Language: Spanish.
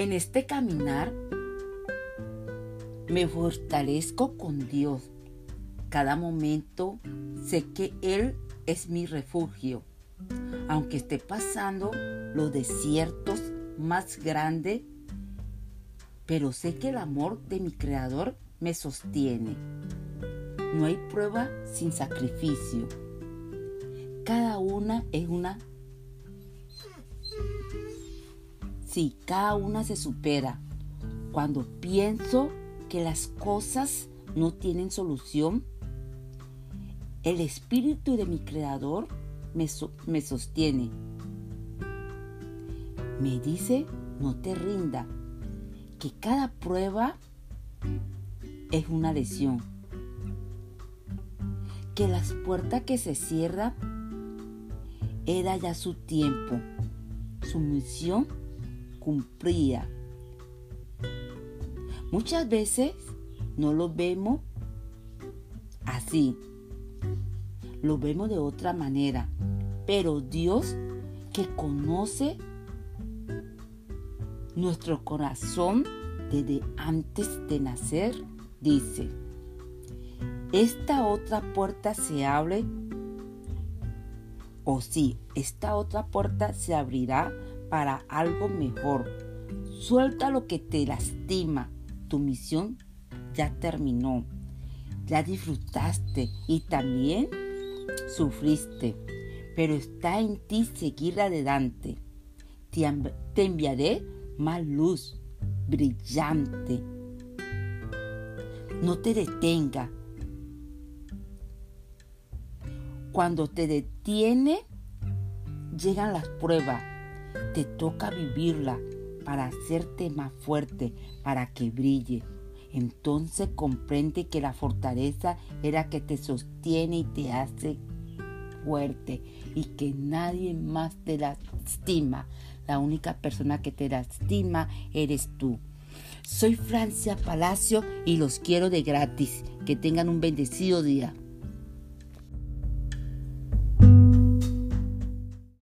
En este caminar me fortalezco con Dios. Cada momento sé que Él es mi refugio. Aunque esté pasando los desiertos más grandes, pero sé que el amor de mi Creador me sostiene. No hay prueba sin sacrificio. Cada una es una... Sí, cada una se supera. Cuando pienso que las cosas no tienen solución, el espíritu de mi creador me, me sostiene. Me dice, no te rinda, que cada prueba es una lesión. Que las puertas que se cierran era ya su tiempo, su misión cumplía. Muchas veces no lo vemos así, lo vemos de otra manera, pero Dios que conoce nuestro corazón desde antes de nacer, dice, esta otra puerta se abre, o sí, esta otra puerta se abrirá para algo mejor. Suelta lo que te lastima tu misión ya terminó. Ya disfrutaste y también sufriste, pero está en ti seguir adelante. Te, enviaré más luz brillante. No te detenga. Cuando te detiene, llegan las pruebas. Te toca vivirla para hacerte más fuerte, para que brille. Entonces comprende que la fortaleza era que te sostiene y te hace fuerte y que nadie más te lastima. La única persona que te lastima eres tú. Soy Francia Palacio y los quiero de gratis. Que tengan un bendecido día.